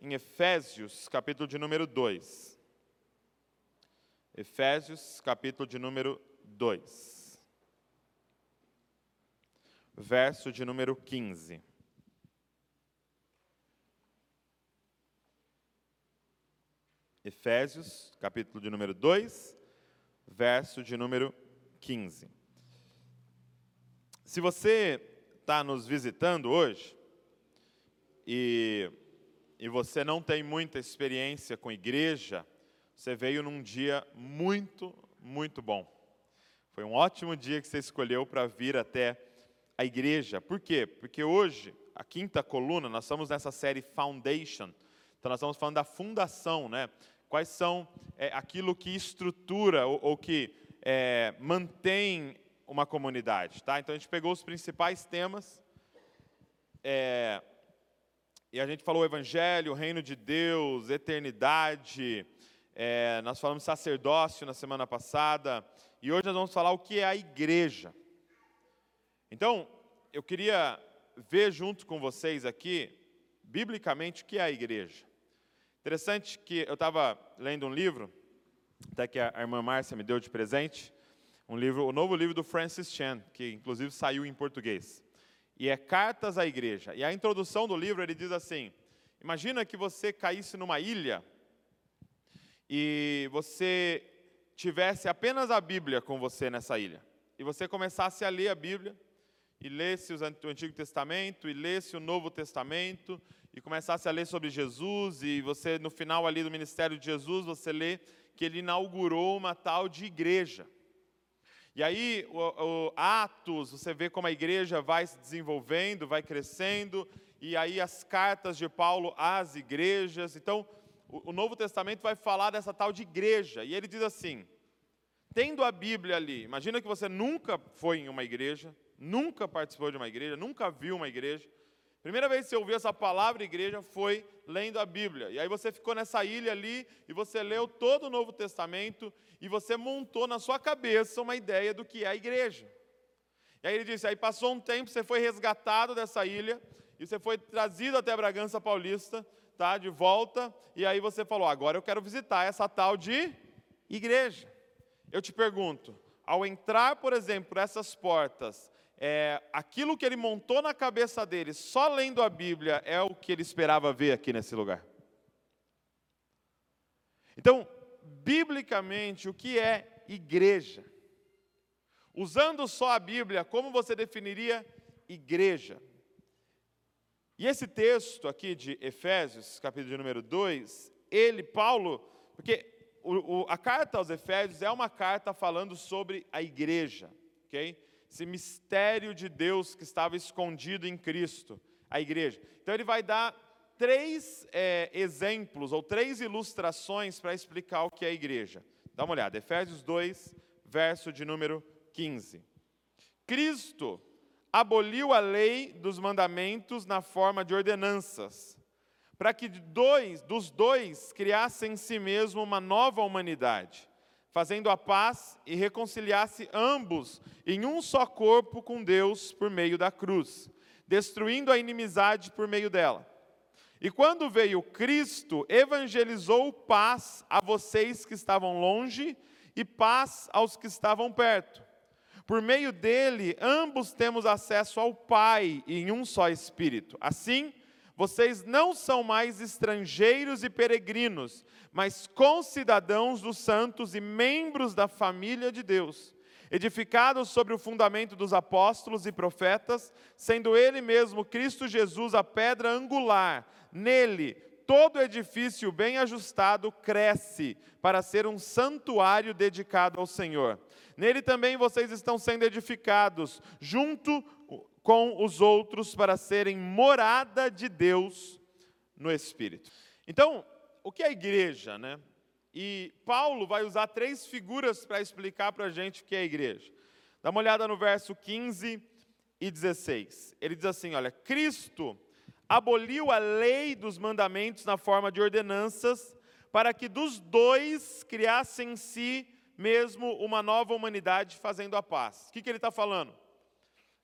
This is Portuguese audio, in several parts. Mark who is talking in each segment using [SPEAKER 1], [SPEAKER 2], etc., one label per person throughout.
[SPEAKER 1] em Efésios, capítulo de número 2. Efésios, capítulo de número 2. Verso de número 15. Efésios, capítulo de número 2, verso de número 15. Se você está nos visitando hoje e, e você não tem muita experiência com igreja, você veio num dia muito, muito bom. Foi um ótimo dia que você escolheu para vir até a igreja. Por quê? Porque hoje, a quinta coluna, nós estamos nessa série Foundation. Então, nós estamos falando da fundação, né? Quais são é, aquilo que estrutura ou, ou que é, mantém uma comunidade, tá? Então, a gente pegou os principais temas é, e a gente falou Evangelho, Reino de Deus, eternidade. É, nós falamos sacerdócio na semana passada e hoje nós vamos falar o que é a igreja. Então, eu queria ver junto com vocês aqui, biblicamente, o que é a igreja. Interessante que eu estava lendo um livro, até que a irmã Márcia me deu de presente, um livro, o novo livro do Francis Chan, que inclusive saiu em português. E é Cartas à Igreja. E a introdução do livro ele diz assim: Imagina que você caísse numa ilha e você tivesse apenas a Bíblia com você nessa ilha. E você começasse a ler a Bíblia e lesse o Antigo Testamento e lesse o Novo Testamento e começasse a ler sobre Jesus e você no final ali do ministério de Jesus você lê que ele inaugurou uma tal de igreja. E aí, o, o, Atos, você vê como a igreja vai se desenvolvendo, vai crescendo, e aí as cartas de Paulo às igrejas. Então, o, o Novo Testamento vai falar dessa tal de igreja, e ele diz assim: tendo a Bíblia ali, imagina que você nunca foi em uma igreja, nunca participou de uma igreja, nunca viu uma igreja. Primeira vez que você ouviu essa palavra igreja foi lendo a Bíblia. E aí você ficou nessa ilha ali e você leu todo o Novo Testamento e você montou na sua cabeça uma ideia do que é a igreja. E aí ele disse: aí passou um tempo, você foi resgatado dessa ilha e você foi trazido até Bragança Paulista, tá, de volta, e aí você falou: agora eu quero visitar essa tal de igreja. Eu te pergunto, ao entrar, por exemplo, por essas portas, é, aquilo que ele montou na cabeça dele, só lendo a Bíblia, é o que ele esperava ver aqui nesse lugar. Então, biblicamente, o que é igreja? Usando só a Bíblia, como você definiria igreja? E esse texto aqui de Efésios, capítulo de número 2, ele, Paulo, porque o, o, a carta aos Efésios é uma carta falando sobre a igreja, ok? Esse mistério de Deus que estava escondido em Cristo, a igreja. Então ele vai dar três é, exemplos ou três ilustrações para explicar o que é a igreja. Dá uma olhada, Efésios 2, verso de número 15. Cristo aboliu a lei dos mandamentos na forma de ordenanças, para que dois, dos dois criassem em si mesmo uma nova humanidade fazendo a paz e reconciliasse ambos em um só corpo com Deus por meio da cruz, destruindo a inimizade por meio dela. E quando veio Cristo, evangelizou paz a vocês que estavam longe e paz aos que estavam perto. Por meio dele, ambos temos acesso ao Pai em um só Espírito. Assim, vocês não são mais estrangeiros e peregrinos, mas concidadãos dos santos e membros da família de Deus, edificados sobre o fundamento dos apóstolos e profetas, sendo Ele mesmo, Cristo Jesus, a pedra angular. Nele, todo edifício bem ajustado cresce para ser um santuário dedicado ao Senhor. Nele também vocês estão sendo edificados, junto com os outros para serem morada de Deus no Espírito. Então, o que é igreja, né? E Paulo vai usar três figuras para explicar para a gente o que é igreja. Dá uma olhada no verso 15 e 16. Ele diz assim: Olha, Cristo aboliu a lei dos mandamentos na forma de ordenanças, para que dos dois criasse em si mesmo uma nova humanidade fazendo a paz. O que, que ele está falando?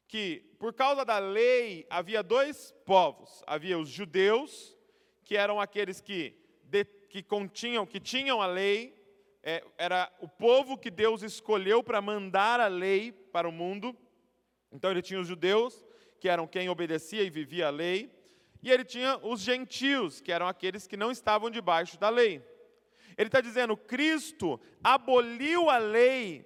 [SPEAKER 1] Que por causa da lei havia dois povos: havia os judeus, que eram aqueles que, de, que continham, que tinham a lei, é, era o povo que Deus escolheu para mandar a lei para o mundo. Então ele tinha os judeus, que eram quem obedecia e vivia a lei, e ele tinha os gentios, que eram aqueles que não estavam debaixo da lei. Ele está dizendo: Cristo aboliu a lei,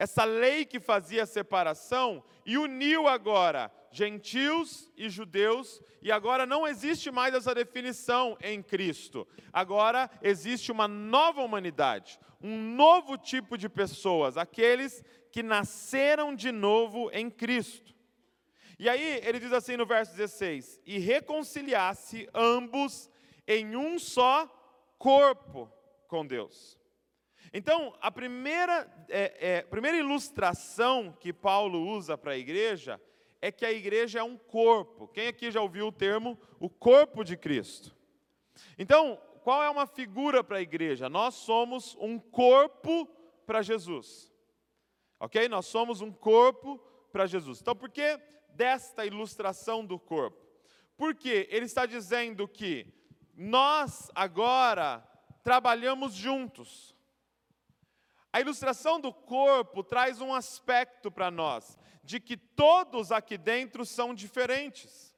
[SPEAKER 1] essa lei que fazia separação, e uniu agora gentios e judeus, e agora não existe mais essa definição em Cristo. Agora existe uma nova humanidade, um novo tipo de pessoas, aqueles que nasceram de novo em Cristo. E aí ele diz assim no verso 16: E reconciliasse ambos em um só corpo com Deus. Então, a primeira, é, é, primeira ilustração que Paulo usa para a igreja é que a igreja é um corpo. Quem aqui já ouviu o termo o corpo de Cristo? Então, qual é uma figura para a igreja? Nós somos um corpo para Jesus. Ok? Nós somos um corpo para Jesus. Então, por que desta ilustração do corpo? Porque ele está dizendo que nós agora trabalhamos juntos. A ilustração do corpo traz um aspecto para nós, de que todos aqui dentro são diferentes.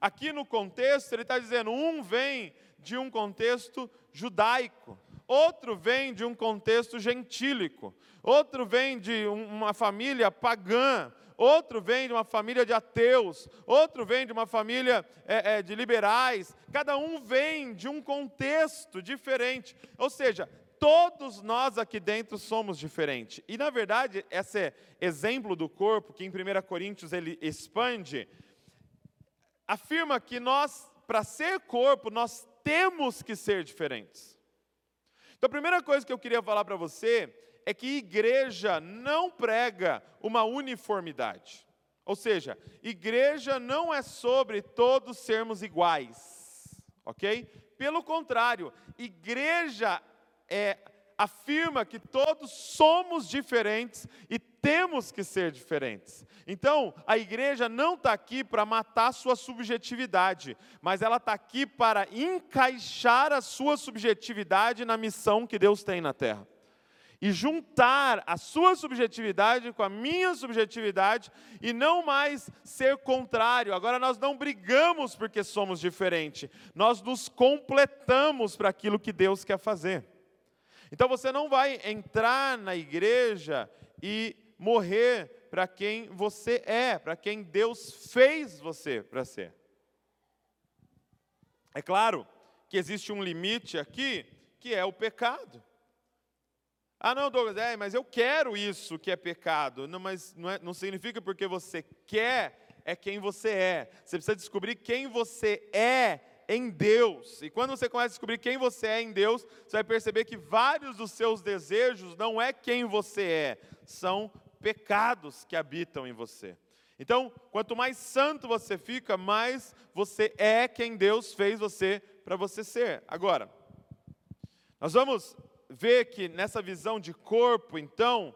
[SPEAKER 1] Aqui no contexto, ele está dizendo: um vem de um contexto judaico, outro vem de um contexto gentílico, outro vem de uma família pagã, outro vem de uma família de ateus, outro vem de uma família é, é, de liberais, cada um vem de um contexto diferente. Ou seja, todos nós aqui dentro somos diferentes. E na verdade, esse exemplo do corpo, que em 1 Coríntios ele expande, afirma que nós, para ser corpo, nós temos que ser diferentes. Então a primeira coisa que eu queria falar para você é que igreja não prega uma uniformidade. Ou seja, igreja não é sobre todos sermos iguais, ok? Pelo contrário, igreja é, afirma que todos somos diferentes e temos que ser diferentes. Então, a igreja não está aqui para matar sua subjetividade, mas ela está aqui para encaixar a sua subjetividade na missão que Deus tem na terra e juntar a sua subjetividade com a minha subjetividade e não mais ser contrário. Agora nós não brigamos porque somos diferentes, nós nos completamos para aquilo que Deus quer fazer. Então você não vai entrar na igreja e morrer para quem você é, para quem Deus fez você para ser. É claro que existe um limite aqui, que é o pecado. Ah, não, Douglas, é, mas eu quero isso que é pecado. Não, mas não, é, não significa porque você quer, é quem você é. Você precisa descobrir quem você é em Deus. E quando você começa a descobrir quem você é em Deus, você vai perceber que vários dos seus desejos não é quem você é, são pecados que habitam em você. Então, quanto mais santo você fica, mais você é quem Deus fez você para você ser. Agora, nós vamos vê que nessa visão de corpo, então,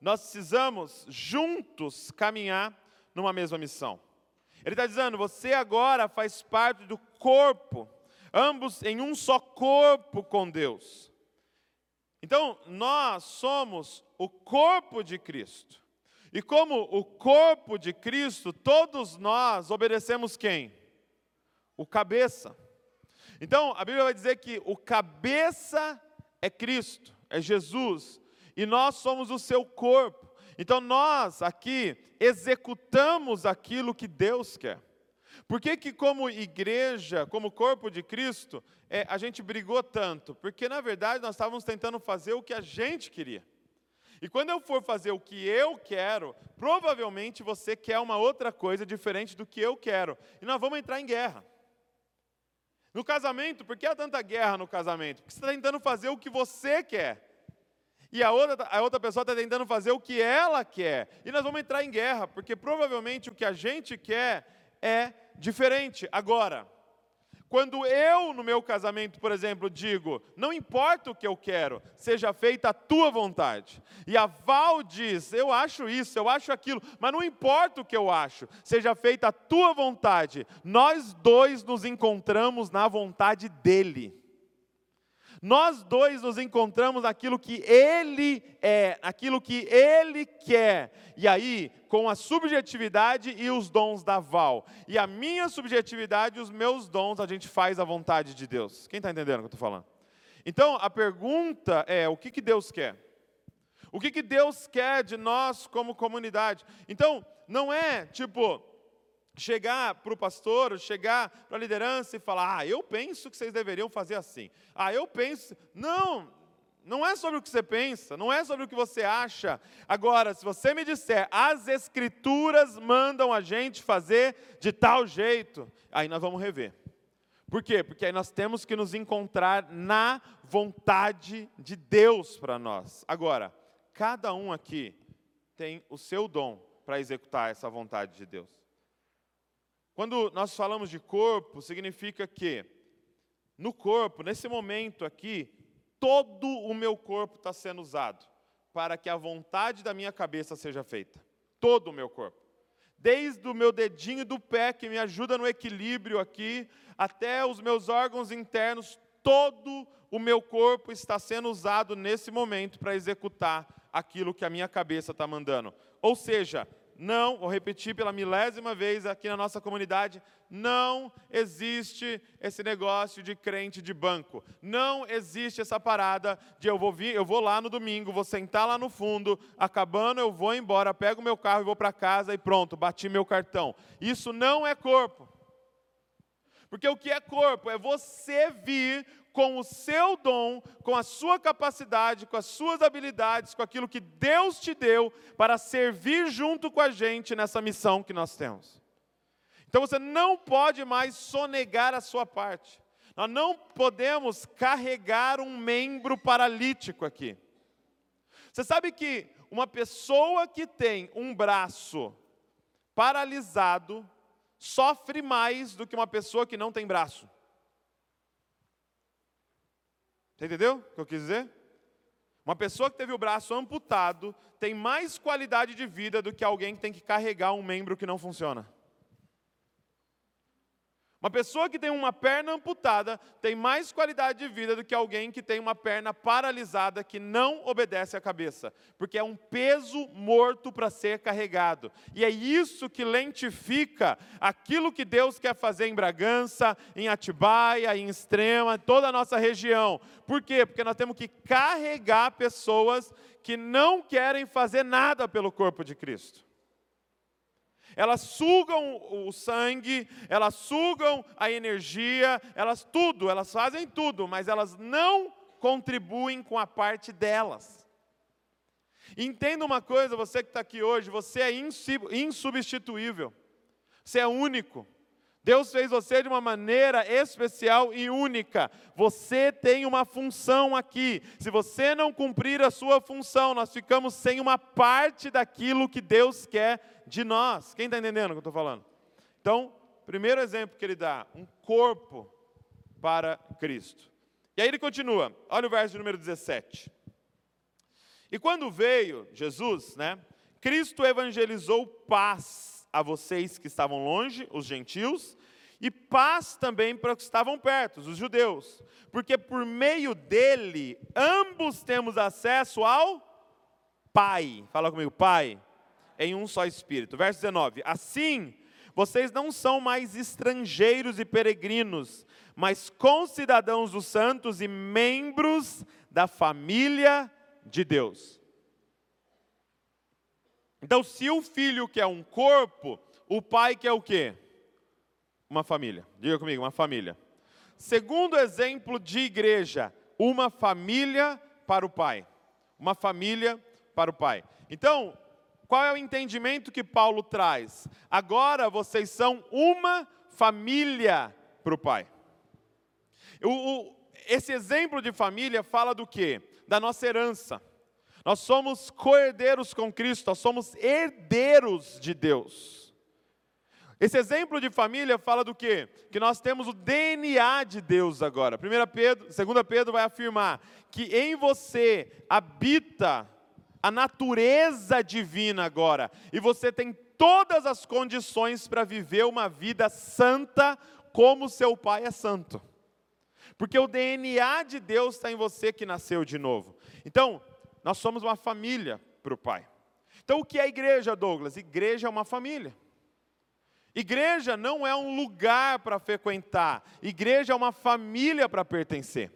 [SPEAKER 1] nós precisamos juntos caminhar numa mesma missão. Ele está dizendo: você agora faz parte do corpo, ambos em um só corpo com Deus. Então, nós somos o corpo de Cristo. E como o corpo de Cristo, todos nós obedecemos quem? O cabeça. Então, a Bíblia vai dizer que o cabeça é Cristo, é Jesus, e nós somos o seu corpo. Então nós aqui executamos aquilo que Deus quer. Por que, que como igreja, como corpo de Cristo, é, a gente brigou tanto? Porque na verdade nós estávamos tentando fazer o que a gente queria. E quando eu for fazer o que eu quero, provavelmente você quer uma outra coisa diferente do que eu quero. E nós vamos entrar em guerra. No casamento, por que há tanta guerra no casamento? Porque você está tentando fazer o que você quer. E a outra, a outra pessoa está tentando fazer o que ela quer. E nós vamos entrar em guerra, porque provavelmente o que a gente quer é diferente. Agora, Quando eu, no meu casamento, por exemplo, digo, não importa o que eu quero, seja feita a tua vontade. E a Val diz, eu acho isso, eu acho aquilo, mas não importa o que eu acho, seja feita a tua vontade. Nós dois nos encontramos na vontade dEle. Nós dois nos encontramos naquilo que Ele é, aquilo que Ele quer. E aí, com a subjetividade e os dons da Val. E a minha subjetividade e os meus dons, a gente faz a vontade de Deus. Quem está entendendo o que eu estou falando? Então, a pergunta é: o que, que Deus quer? O que, que Deus quer de nós como comunidade? Então, não é tipo, chegar para o pastor, chegar para a liderança e falar: ah, eu penso que vocês deveriam fazer assim. Ah, eu penso. Não, não é sobre o que você pensa, não é sobre o que você acha. Agora, se você me disser, as Escrituras mandam a gente fazer de tal jeito, aí nós vamos rever. Por quê? Porque aí nós temos que nos encontrar na vontade de Deus para nós. Agora, cada um aqui tem o seu dom para executar essa vontade de Deus. Quando nós falamos de corpo, significa que no corpo, nesse momento aqui, todo o meu corpo está sendo usado para que a vontade da minha cabeça seja feita. Todo o meu corpo. Desde o meu dedinho do pé, que me ajuda no equilíbrio aqui, até os meus órgãos internos, todo o meu corpo está sendo usado nesse momento para executar aquilo que a minha cabeça está mandando. Ou seja, não, vou repetir pela milésima vez aqui na nossa comunidade, não existe esse negócio de crente de banco. Não existe essa parada de eu vou vir, eu vou lá no domingo, vou sentar lá no fundo, acabando eu vou embora, pego meu carro e vou para casa e pronto, bati meu cartão. Isso não é corpo. Porque o que é corpo é você vir com o seu dom, com a sua capacidade, com as suas habilidades, com aquilo que Deus te deu para servir junto com a gente nessa missão que nós temos. Então você não pode mais sonegar a sua parte. Nós não podemos carregar um membro paralítico aqui. Você sabe que uma pessoa que tem um braço paralisado sofre mais do que uma pessoa que não tem braço. Você entendeu o que eu quis dizer? Uma pessoa que teve o braço amputado tem mais qualidade de vida do que alguém que tem que carregar um membro que não funciona. Uma pessoa que tem uma perna amputada tem mais qualidade de vida do que alguém que tem uma perna paralisada que não obedece à cabeça, porque é um peso morto para ser carregado. E é isso que lentifica aquilo que Deus quer fazer em Bragança, em Atibaia, em Extrema, toda a nossa região. Por quê? Porque nós temos que carregar pessoas que não querem fazer nada pelo corpo de Cristo elas sugam o sangue, elas sugam a energia, elas tudo, elas fazem tudo, mas elas não contribuem com a parte delas. Entenda uma coisa, você que está aqui hoje, você é insubstituível, você é único. Deus fez você de uma maneira especial e única. Você tem uma função aqui. Se você não cumprir a sua função, nós ficamos sem uma parte daquilo que Deus quer de nós. Quem está entendendo o que eu estou falando? Então, primeiro exemplo que ele dá: um corpo para Cristo. E aí ele continua, olha o verso número 17. E quando veio Jesus, né, Cristo evangelizou paz a vocês que estavam longe, os gentios, e paz também para os que estavam perto, os judeus, porque por meio dele ambos temos acesso ao Pai. Fala comigo, Pai, em um só espírito. Verso 19: Assim, vocês não são mais estrangeiros e peregrinos, mas concidadãos dos santos e membros da família de Deus. Então, se o filho quer um corpo, o pai quer o quê? Uma família. Diga comigo, uma família. Segundo exemplo de igreja, uma família para o pai. Uma família para o pai. Então, qual é o entendimento que Paulo traz? Agora vocês são uma família para o pai. O, o, esse exemplo de família fala do quê? Da nossa herança. Nós somos co-herdeiros com Cristo, nós somos herdeiros de Deus. Esse exemplo de família fala do quê? Que nós temos o DNA de Deus agora. 1 Pedro, 2 Pedro vai afirmar que em você habita a natureza divina agora, e você tem todas as condições para viver uma vida santa como seu pai é santo. Porque o DNA de Deus está em você que nasceu de novo. Então, nós somos uma família para o pai. Então, o que é igreja, Douglas? Igreja é uma família. Igreja não é um lugar para frequentar, igreja é uma família para pertencer.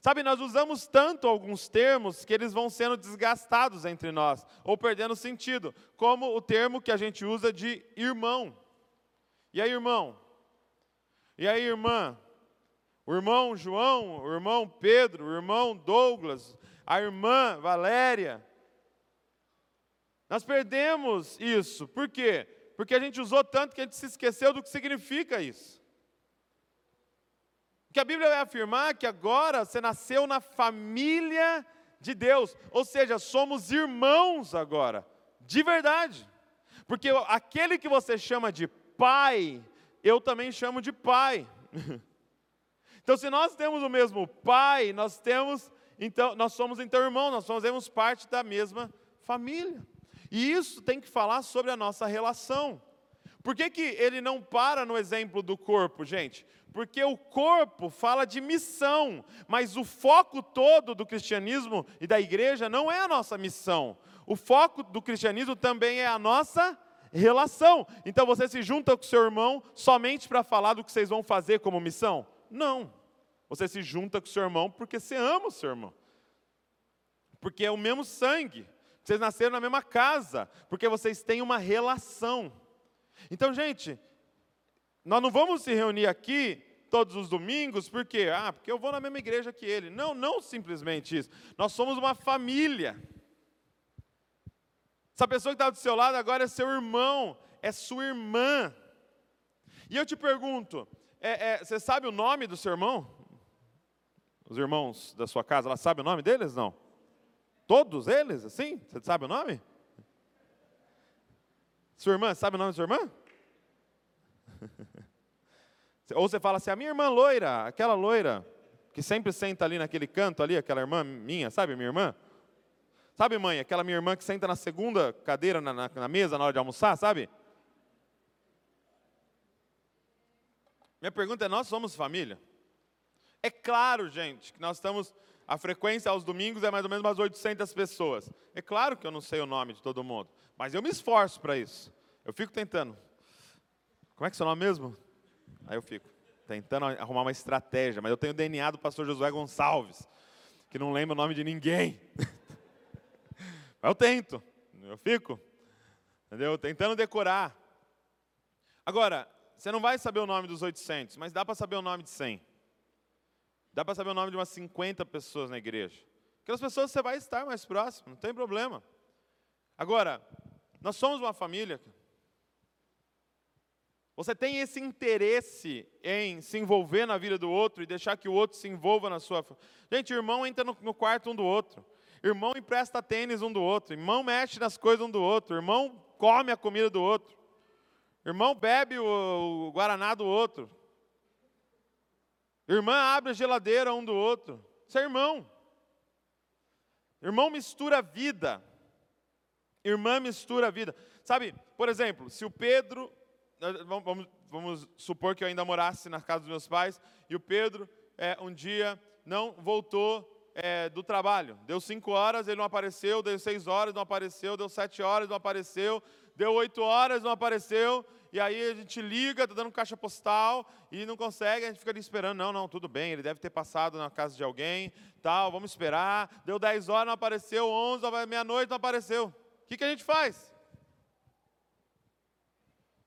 [SPEAKER 1] Sabe, nós usamos tanto alguns termos que eles vão sendo desgastados entre nós, ou perdendo sentido, como o termo que a gente usa de irmão. E aí, irmão? E aí, irmã? O irmão João, o irmão Pedro, o irmão Douglas, a irmã Valéria. Nós perdemos isso, por quê? Porque a gente usou tanto que a gente se esqueceu do que significa isso. Que a Bíblia vai afirmar que agora você nasceu na família de Deus, ou seja, somos irmãos agora, de verdade. Porque aquele que você chama de pai, eu também chamo de pai. Então, se nós temos o mesmo pai, nós temos, então, nós somos então irmãos, nós fazemos parte da mesma família. E isso tem que falar sobre a nossa relação. Por que, que ele não para no exemplo do corpo, gente? Porque o corpo fala de missão, mas o foco todo do cristianismo e da igreja não é a nossa missão. O foco do cristianismo também é a nossa relação. Então você se junta com seu irmão somente para falar do que vocês vão fazer como missão? Não. Você se junta com seu irmão porque você ama o seu irmão. Porque é o mesmo sangue. Vocês nasceram na mesma casa, porque vocês têm uma relação. Então, gente, nós não vamos se reunir aqui todos os domingos, por quê? Ah, porque eu vou na mesma igreja que ele. Não, não simplesmente isso. Nós somos uma família. Essa pessoa que está do seu lado agora é seu irmão, é sua irmã. E eu te pergunto, é, é, você sabe o nome do seu irmão? Os irmãos da sua casa, ela sabe o nome deles? Não. Todos eles, assim? Você sabe o nome? Sua irmã, sabe o nome da sua irmã? Ou você fala assim, a minha irmã loira, aquela loira, que sempre senta ali naquele canto ali, aquela irmã minha, sabe minha irmã? Sabe, mãe, aquela minha irmã que senta na segunda cadeira na, na, na mesa na hora de almoçar, sabe? Minha pergunta é: nós somos família? É claro, gente, que nós estamos a frequência aos domingos é mais ou menos umas 800 pessoas. É claro que eu não sei o nome de todo mundo, mas eu me esforço para isso. Eu fico tentando. Como é que é seu nome mesmo? Aí eu fico tentando arrumar uma estratégia, mas eu tenho o DNA do pastor Josué Gonçalves, que não lembra o nome de ninguém. mas eu tento, eu fico, entendeu? Tentando decorar. Agora, você não vai saber o nome dos 800, mas dá para saber o nome de 100. Dá para saber o nome de umas 50 pessoas na igreja. Aquelas pessoas você vai estar mais próximo, não tem problema. Agora, nós somos uma família. Você tem esse interesse em se envolver na vida do outro e deixar que o outro se envolva na sua. Gente, irmão entra no, no quarto um do outro. Irmão empresta tênis um do outro. Irmão mexe nas coisas um do outro. Irmão come a comida do outro. Irmão bebe o, o guaraná do outro. Irmã abre a geladeira um do outro. Isso é irmão. Irmão mistura vida. Irmã mistura vida. Sabe, por exemplo, se o Pedro. Vamos, vamos supor que eu ainda morasse na casa dos meus pais e o Pedro é, um dia não voltou é, do trabalho. Deu cinco horas, ele não apareceu, deu seis horas, não apareceu, deu sete horas, não apareceu, deu oito horas, não apareceu, e aí a gente liga, está dando caixa postal e não consegue, a gente fica ali esperando, não, não, tudo bem, ele deve ter passado na casa de alguém, tal, vamos esperar. Deu 10 horas, não apareceu, 11, meia-noite, não apareceu. O que, que a gente faz?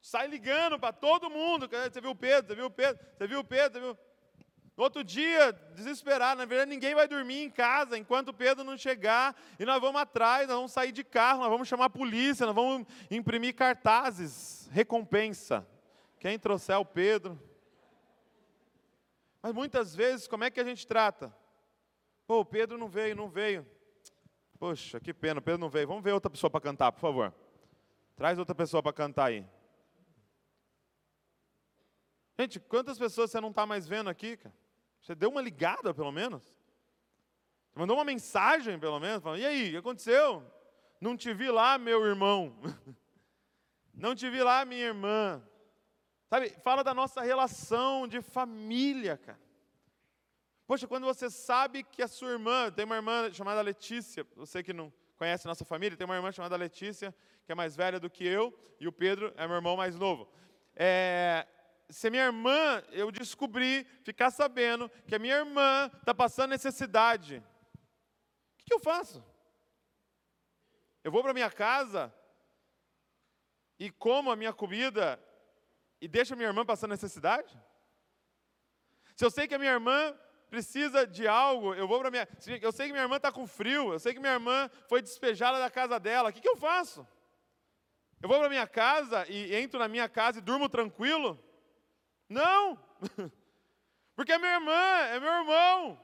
[SPEAKER 1] Sai ligando para todo mundo. Você viu o Pedro, você viu o Pedro, você viu o Pedro, você viu. No outro dia, desesperado, na verdade ninguém vai dormir em casa enquanto Pedro não chegar, e nós vamos atrás, nós vamos sair de carro, nós vamos chamar a polícia, nós vamos imprimir cartazes, recompensa. Quem trouxer o Pedro. Mas muitas vezes, como é que a gente trata? Pô, o Pedro não veio, não veio. Poxa, que pena, o Pedro não veio. Vamos ver outra pessoa para cantar, por favor. Traz outra pessoa para cantar aí. Gente, quantas pessoas você não está mais vendo aqui, cara? Você deu uma ligada, pelo menos? Você mandou uma mensagem, pelo menos, falando, e aí, o que aconteceu? Não te vi lá, meu irmão. Não te vi lá, minha irmã. Sabe, fala da nossa relação de família, cara. Poxa, quando você sabe que a sua irmã, tem uma irmã chamada Letícia, você que não conhece nossa família, tem uma irmã chamada Letícia, que é mais velha do que eu, e o Pedro é meu irmão mais novo. É, se minha irmã, eu descobri, ficar sabendo que a minha irmã está passando necessidade, o que, que eu faço? Eu vou para minha casa e como a minha comida e deixo a minha irmã passando necessidade? Se eu sei que a minha irmã precisa de algo, eu vou para minha. Eu sei que minha irmã está com frio, eu sei que minha irmã foi despejada da casa dela, o que, que eu faço? Eu vou para minha casa e entro na minha casa e durmo tranquilo? Não! Porque é minha irmã, é meu irmão.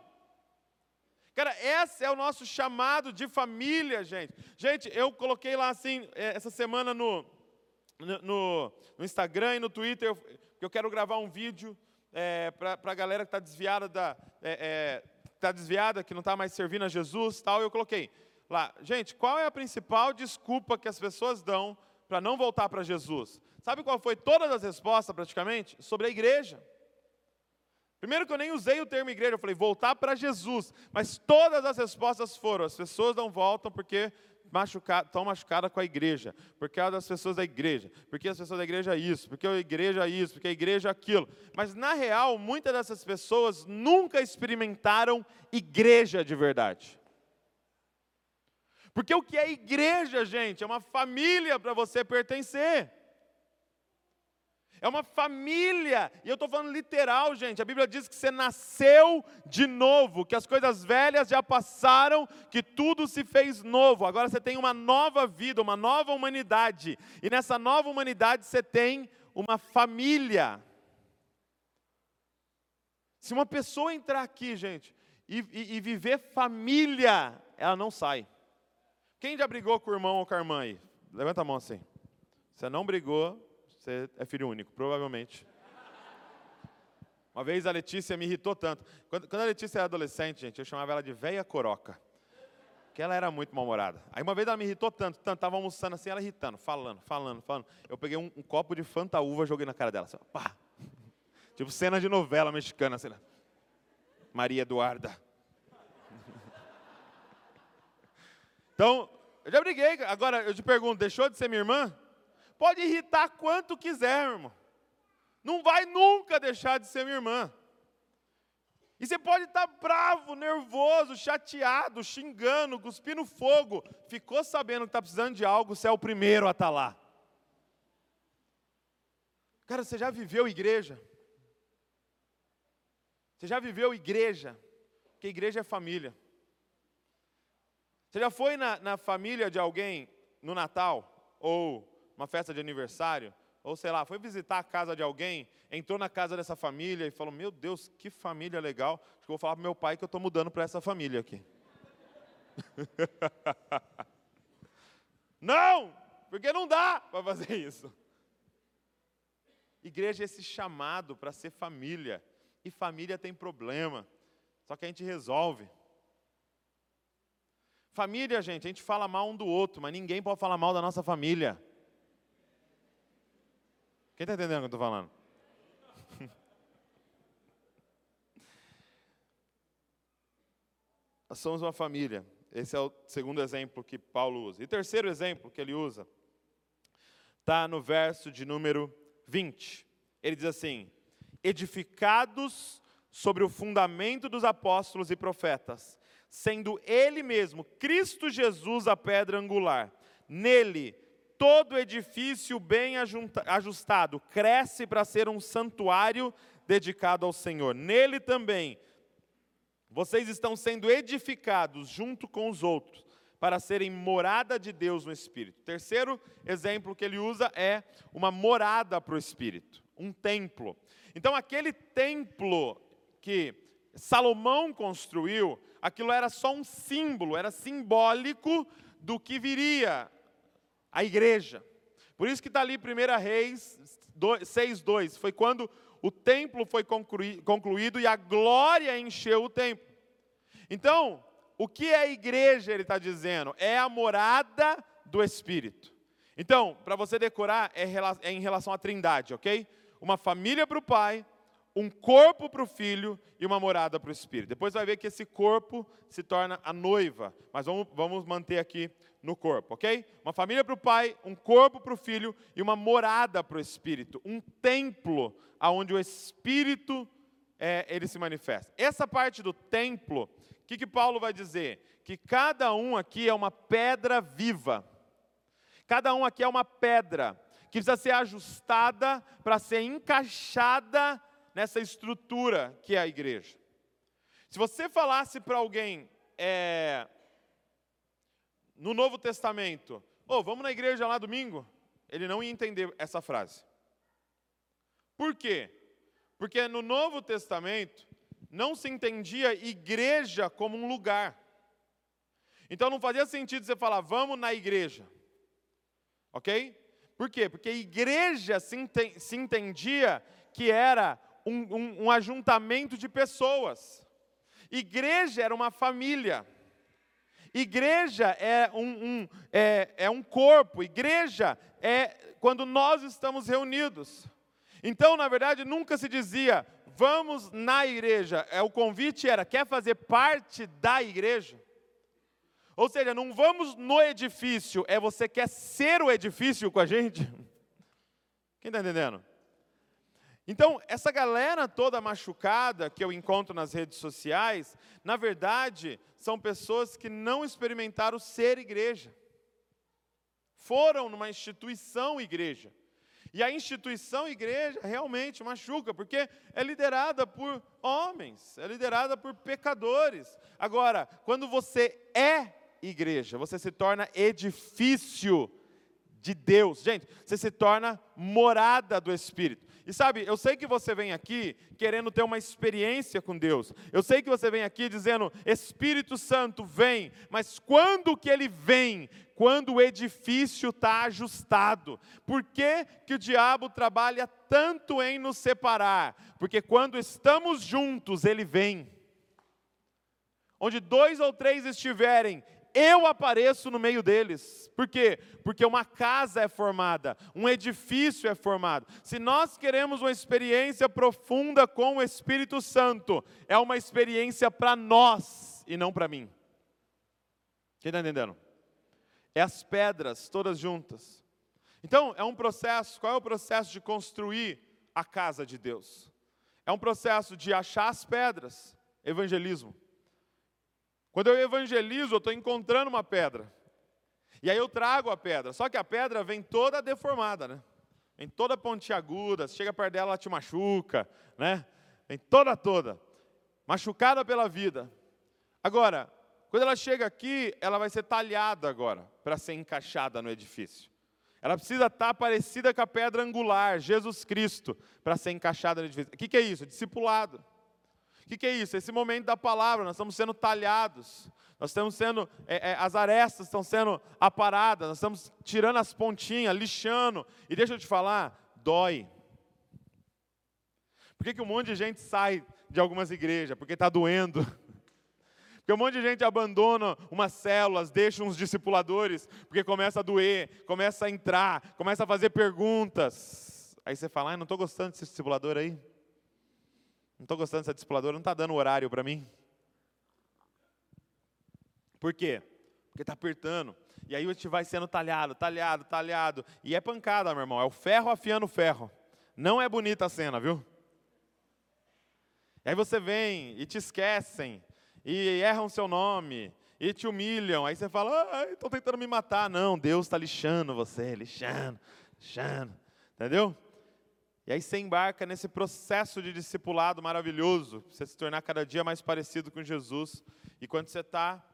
[SPEAKER 1] Cara, esse é o nosso chamado de família, gente. Gente, eu coloquei lá assim, é, essa semana no, no, no Instagram e no Twitter, eu, eu quero gravar um vídeo é, para a galera que está desviada, da, é, é, tá desviada, que não está mais servindo a Jesus tal. Eu coloquei lá, gente, qual é a principal desculpa que as pessoas dão para não voltar para Jesus? Sabe qual foi todas as respostas praticamente? Sobre a igreja. Primeiro que eu nem usei o termo igreja, eu falei voltar para Jesus. Mas todas as respostas foram: as pessoas não voltam porque estão machucadas com a igreja, por causa das pessoas da igreja, porque as pessoas da igreja é isso, porque a igreja é isso, porque a igreja é aquilo. Mas na real, muitas dessas pessoas nunca experimentaram igreja de verdade. Porque o que é igreja, gente? É uma família para você pertencer. É uma família, e eu estou falando literal, gente. A Bíblia diz que você nasceu de novo, que as coisas velhas já passaram, que tudo se fez novo. Agora você tem uma nova vida, uma nova humanidade, e nessa nova humanidade você tem uma família. Se uma pessoa entrar aqui, gente, e, e, e viver família, ela não sai. Quem já brigou com o irmão ou com a irmã aí? Levanta a mão assim. Você não brigou, você é filho único, provavelmente. Uma vez a Letícia me irritou tanto. Quando, a Letícia era adolescente, gente, eu chamava ela de véia coroca. Porque ela era muito mal-humorada. Aí uma vez ela me irritou tanto, tanto, estava almoçando assim, ela irritando, falando, falando, falando. Eu peguei um, um copo de Fanta Uva joguei na cara dela. Assim, pá. Tipo cena de novela mexicana, assim. Né? Maria Eduarda. Então, eu já briguei. Agora, eu te pergunto, deixou de ser minha irmã? Pode irritar quanto quiser, irmão. Não vai nunca deixar de ser minha irmã. E você pode estar bravo, nervoso, chateado, xingando, cuspindo fogo. Ficou sabendo que está precisando de algo, você é o primeiro a estar tá lá. Cara, você já viveu igreja? Você já viveu igreja? Porque igreja é família. Você já foi na, na família de alguém no Natal? Ou uma festa de aniversário, ou sei lá, foi visitar a casa de alguém, entrou na casa dessa família e falou: Meu Deus, que família legal. Acho que eu vou falar para meu pai que eu estou mudando para essa família aqui. não, porque não dá para fazer isso. Igreja é esse chamado para ser família. E família tem problema, só que a gente resolve. Família, gente, a gente fala mal um do outro, mas ninguém pode falar mal da nossa família. Quem está entendendo o que eu estou falando? Nós somos uma família. Esse é o segundo exemplo que Paulo usa. E terceiro exemplo que ele usa está no verso de número 20. Ele diz assim: edificados sobre o fundamento dos apóstolos e profetas, sendo Ele mesmo, Cristo Jesus, a pedra angular. Nele todo edifício bem ajustado cresce para ser um santuário dedicado ao Senhor. Nele também vocês estão sendo edificados junto com os outros para serem morada de Deus no Espírito. terceiro exemplo que ele usa é uma morada para o Espírito, um templo. Então, aquele templo que Salomão construiu, aquilo era só um símbolo, era simbólico do que viria a igreja. Por isso que está ali 1 Reis 6,2. Foi quando o templo foi concluído e a glória encheu o templo. Então, o que é a igreja, ele está dizendo? É a morada do Espírito. Então, para você decorar, é, é em relação à trindade, ok? Uma família para o pai, um corpo para o filho e uma morada para o espírito. Depois vai ver que esse corpo se torna a noiva, mas vamos, vamos manter aqui no corpo, ok? Uma família para o pai, um corpo para o filho e uma morada para o espírito, um templo aonde o espírito é, ele se manifesta. Essa parte do templo, o que, que Paulo vai dizer? Que cada um aqui é uma pedra viva. Cada um aqui é uma pedra que precisa ser ajustada para ser encaixada nessa estrutura que é a igreja. Se você falasse para alguém é, no Novo Testamento, oh, vamos na igreja lá domingo, ele não ia entender essa frase. Por quê? Porque no Novo Testamento não se entendia igreja como um lugar. Então não fazia sentido você falar, vamos na igreja. Ok? Por quê? Porque igreja se, entendia que era um, um, um ajuntamento de pessoas. Igreja era uma família. Igreja é um, um, é, é um corpo, igreja é quando nós estamos reunidos. Então, na verdade, nunca se dizia, vamos na igreja. É, o convite era, quer fazer parte da igreja? Ou seja, não vamos no edifício, é você quer ser o edifício com a gente? Quem está entendendo? Então, essa galera toda machucada que eu encontro nas redes sociais, na verdade, são pessoas que não experimentaram ser igreja. Foram numa instituição igreja. E a instituição igreja realmente machuca, porque é liderada por homens, é liderada por pecadores. Agora, quando você é igreja, você se torna edifício de Deus. Gente, você se torna morada do Espírito. E sabe, eu sei que você vem aqui querendo ter uma experiência com Deus. Eu sei que você vem aqui dizendo, Espírito Santo, vem. Mas quando que ele vem? Quando o edifício está ajustado. Por que, que o diabo trabalha tanto em nos separar? Porque quando estamos juntos, ele vem. Onde dois ou três estiverem, eu apareço no meio deles. Por quê? Porque uma casa é formada, um edifício é formado. Se nós queremos uma experiência profunda com o Espírito Santo, é uma experiência para nós e não para mim. Quem está entendendo? É as pedras todas juntas. Então, é um processo, qual é o processo de construir a casa de Deus? É um processo de achar as pedras, evangelismo. Quando eu evangelizo, eu estou encontrando uma pedra. E aí eu trago a pedra. Só que a pedra vem toda deformada, né? Vem toda pontiaguda, chega perto dela, ela te machuca, né? Vem toda, toda. Machucada pela vida. Agora, quando ela chega aqui, ela vai ser talhada agora, para ser encaixada no edifício. Ela precisa estar parecida com a pedra angular, Jesus Cristo, para ser encaixada no edifício. O que, que é isso? Discipulado. O que, que, é isso? Esse momento da palavra, nós estamos sendo talhados, nós estamos sendo, é, é, as arestas estão sendo aparadas, nós estamos tirando as pontinhas, lixando. E deixa eu te falar, dói. Por que, que um monte de gente sai de algumas igrejas? Porque está doendo. Porque um monte de gente abandona umas células, deixa uns discipuladores, porque começa a doer, começa a entrar, começa a fazer perguntas. Aí você fala, ah, não estou gostando desse discipulador aí. Não estou gostando dessa discipuladora, não está dando horário para mim. Por quê? Porque está apertando. E aí a gente vai sendo talhado, talhado, talhado. E é pancada, meu irmão. É o ferro afiando o ferro. Não é bonita a cena, viu? E aí você vem e te esquecem. E erram seu nome. E te humilham. Aí você fala, ah, tentando me matar. Não, Deus está lixando você, lixando, lixando. Entendeu? E aí você embarca nesse processo de discipulado maravilhoso, você se tornar cada dia mais parecido com Jesus. E quando você está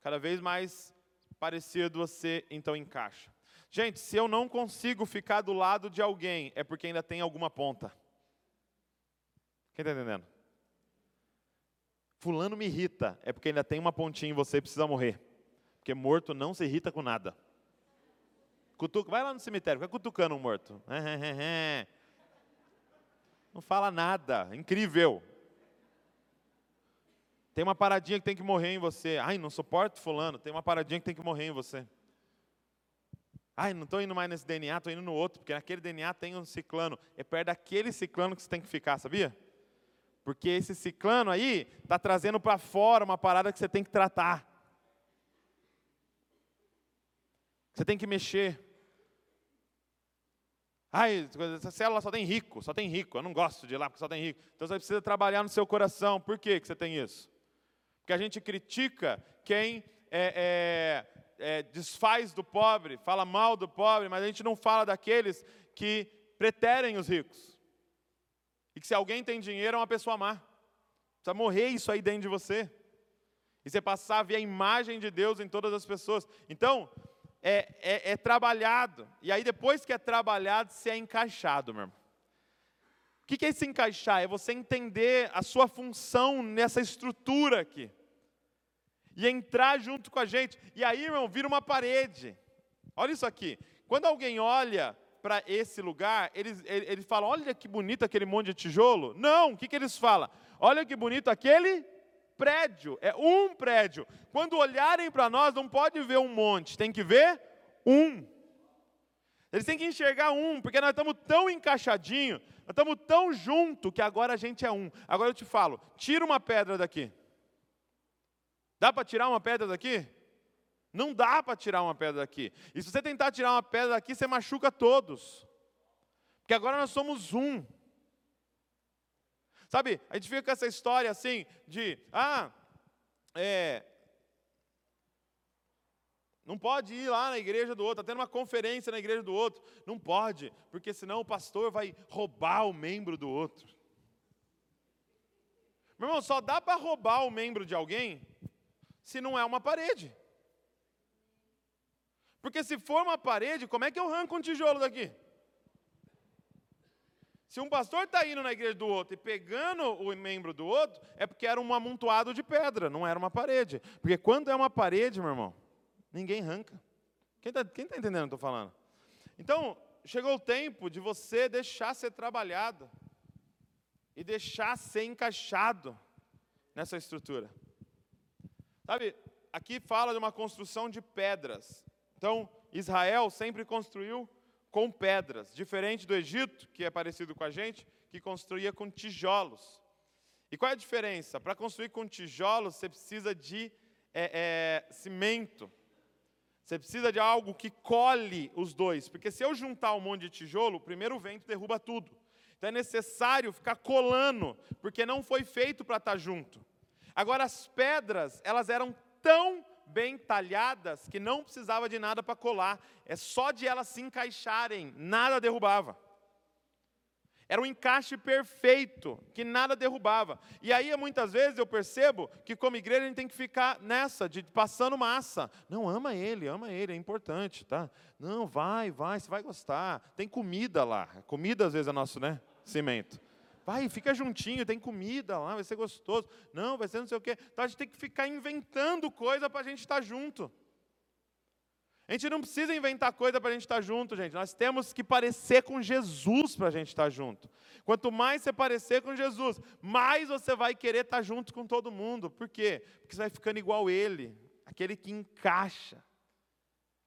[SPEAKER 1] cada vez mais parecido, você então encaixa. Gente, se eu não consigo ficar do lado de alguém, é porque ainda tem alguma ponta. Quem está entendendo? Fulano me irrita, é porque ainda tem uma pontinha em você e precisa morrer. Porque morto não se irrita com nada. Cutuca, vai lá no cemitério, fica cutucando um morto. Não fala nada. Incrível. Tem uma paradinha que tem que morrer em você. Ai, não suporto fulano. Tem uma paradinha que tem que morrer em você. Ai, não estou indo mais nesse DNA, estou indo no outro, porque naquele DNA tem um ciclano. É perto daquele ciclano que você tem que ficar, sabia? Porque esse ciclano aí está trazendo para fora uma parada que você tem que tratar. Você tem que mexer. Ai, essa célula só tem rico, só tem rico. Eu não gosto de ir lá porque só tem rico. Então você precisa trabalhar no seu coração. Por que, que você tem isso? Porque a gente critica quem é, é, é, desfaz do pobre, fala mal do pobre, mas a gente não fala daqueles que preterem os ricos. E que se alguém tem dinheiro é uma pessoa má. Precisa morrer isso aí dentro de você. E você passar a ver a imagem de Deus em todas as pessoas. Então, é, é, é trabalhado. E aí, depois que é trabalhado, se é encaixado, meu irmão. O que é se encaixar? É você entender a sua função nessa estrutura aqui. E entrar junto com a gente. E aí, irmão, vira uma parede. Olha isso aqui. Quando alguém olha para esse lugar, eles, eles falam: olha que bonito aquele monte de tijolo. Não, o que, que eles falam? Olha que bonito aquele prédio. É um prédio. Quando olharem para nós, não pode ver um monte, tem que ver um. Eles têm que enxergar um, porque nós estamos tão encaixadinhos, nós estamos tão junto que agora a gente é um. Agora eu te falo, tira uma pedra daqui. Dá para tirar uma pedra daqui? Não dá para tirar uma pedra daqui. E se você tentar tirar uma pedra daqui, você machuca todos. Porque agora nós somos um. Sabe, a gente fica com essa história assim de, ah, é, não pode ir lá na igreja do outro, está tendo uma conferência na igreja do outro. Não pode, porque senão o pastor vai roubar o membro do outro. Meu irmão, só dá para roubar o membro de alguém se não é uma parede. Porque se for uma parede, como é que eu arranco um tijolo daqui? Se um pastor está indo na igreja do outro e pegando o membro do outro, é porque era um amontoado de pedra, não era uma parede. Porque quando é uma parede, meu irmão, ninguém arranca. Quem está tá entendendo o que eu estou falando? Então, chegou o tempo de você deixar ser trabalhado e deixar ser encaixado nessa estrutura. Sabe, aqui fala de uma construção de pedras. Então, Israel sempre construiu com pedras, diferente do Egito, que é parecido com a gente, que construía com tijolos. E qual é a diferença? Para construir com tijolos, você precisa de é, é, cimento. Você precisa de algo que colhe os dois. Porque se eu juntar um monte de tijolo, o primeiro vento derruba tudo. Então é necessário ficar colando, porque não foi feito para estar junto. Agora, as pedras, elas eram tão bem talhadas que não precisava de nada para colar. É só de elas se encaixarem, nada derrubava. Era um encaixe perfeito, que nada derrubava. E aí, muitas vezes, eu percebo que, como igreja, a gente tem que ficar nessa, de passando massa. Não, ama ele, ama ele, é importante, tá? Não, vai, vai, você vai gostar. Tem comida lá. Comida, às vezes, é nosso, né? Cimento. Vai, fica juntinho, tem comida lá, vai ser gostoso. Não, vai ser não sei o quê. Então a gente tem que ficar inventando coisa para a gente estar junto. A gente não precisa inventar coisa para a gente estar junto, gente. Nós temos que parecer com Jesus para a gente estar junto. Quanto mais você parecer com Jesus, mais você vai querer estar junto com todo mundo. Por quê? Porque você vai ficando igual ele, aquele que encaixa,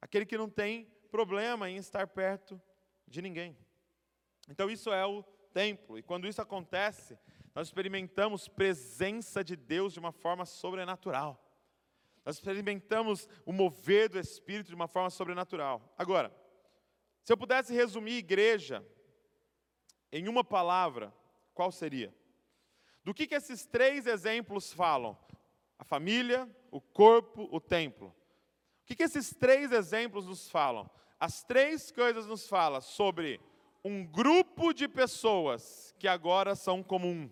[SPEAKER 1] aquele que não tem problema em estar perto de ninguém. Então, isso é o templo. E quando isso acontece, nós experimentamos presença de Deus de uma forma sobrenatural. Nós experimentamos o mover do Espírito de uma forma sobrenatural. Agora, se eu pudesse resumir igreja em uma palavra, qual seria? Do que, que esses três exemplos falam? A família, o corpo, o templo. O que, que esses três exemplos nos falam? As três coisas nos falam sobre um grupo de pessoas que agora são comum.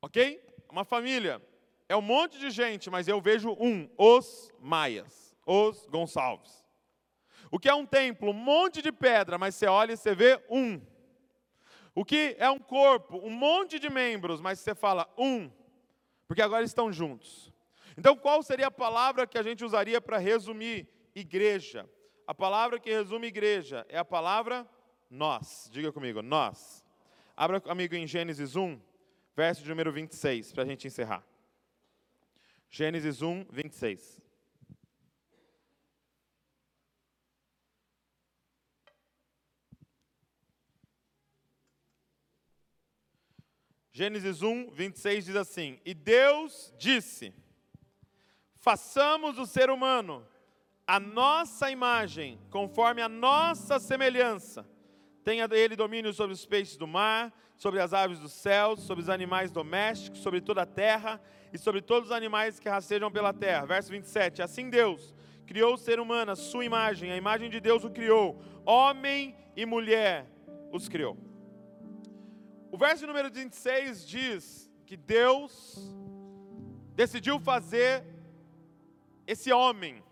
[SPEAKER 1] Ok? Uma família. É um monte de gente, mas eu vejo um, os Maias, os Gonçalves. O que é um templo? Um monte de pedra, mas você olha e você vê um. O que é um corpo? Um monte de membros, mas você fala um, porque agora estão juntos. Então, qual seria a palavra que a gente usaria para resumir igreja? A palavra que resume igreja é a palavra Nós. Diga comigo, nós. Abra comigo em Gênesis 1, verso de número 26, para a gente encerrar. Gênesis 1, 26. Gênesis 1, 26 diz assim: E Deus disse: Façamos o ser humano a nossa imagem, conforme a nossa semelhança. Tenha ele domínio sobre os peixes do mar, sobre as aves dos céus, sobre os animais domésticos, sobre toda a terra e sobre todos os animais que rastejam pela terra. Verso 27. Assim Deus criou o ser humano, a sua imagem, a imagem de Deus o criou, homem e mulher os criou. O verso número 26 diz que Deus decidiu fazer esse homem,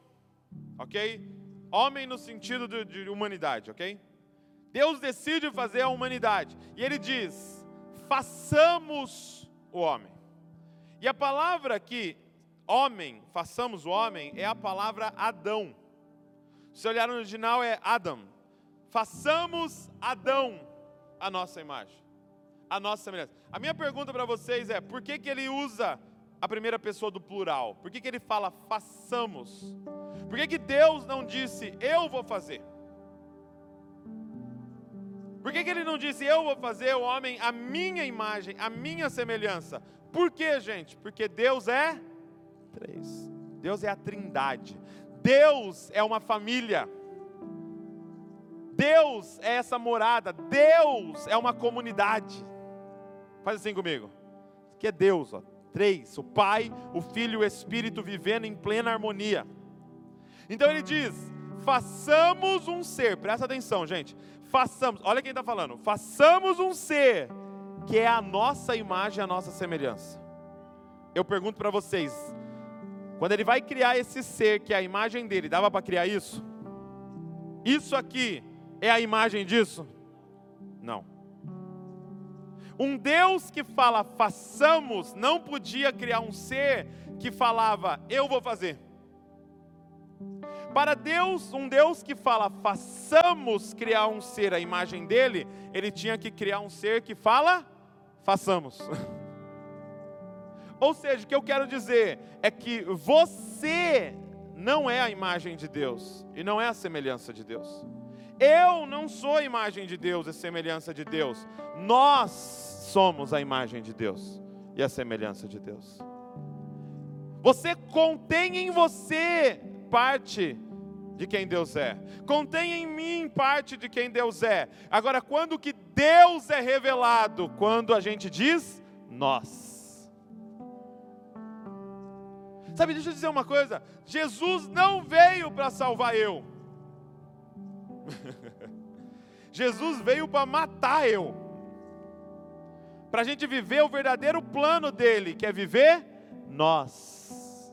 [SPEAKER 1] ok? Homem no sentido de, de humanidade, ok? Deus decide fazer a humanidade e Ele diz: façamos o homem. E a palavra aqui, homem, façamos o homem, é a palavra Adão. Se olhar no original é Adam. Façamos Adão a nossa imagem a nossa semelhança. A minha pergunta para vocês é: por que, que ele usa a primeira pessoa do plural? Por que, que ele fala façamos? Por que, que Deus não disse eu vou fazer? Por que, que ele não disse eu vou fazer o homem a minha imagem, a minha semelhança? Por que, gente? Porque Deus é três. Deus é a trindade. Deus é uma família. Deus é essa morada. Deus é uma comunidade. Faz assim comigo. Que é Deus, ó. Três: o Pai, o Filho e o Espírito vivendo em plena harmonia. Então ele diz: façamos um ser, presta atenção, gente. Façamos, olha quem está falando. Façamos um ser que é a nossa imagem, a nossa semelhança. Eu pergunto para vocês: quando ele vai criar esse ser que é a imagem dele, dava para criar isso? Isso aqui é a imagem disso? Não. Um Deus que fala façamos não podia criar um ser que falava eu vou fazer. Para Deus, um Deus que fala façamos criar um ser à imagem dele, ele tinha que criar um ser que fala façamos. Ou seja, o que eu quero dizer é que você não é a imagem de Deus e não é a semelhança de Deus. Eu não sou a imagem de Deus e semelhança de Deus. Nós somos a imagem de Deus e a semelhança de Deus. Você contém em você parte de quem Deus é. Contém em mim parte de quem Deus é. Agora, quando que Deus é revelado? Quando a gente diz nós. Sabe, deixa eu dizer uma coisa: Jesus não veio para salvar eu. Jesus veio para matar eu. Para a gente viver o verdadeiro plano dele, que é viver nós.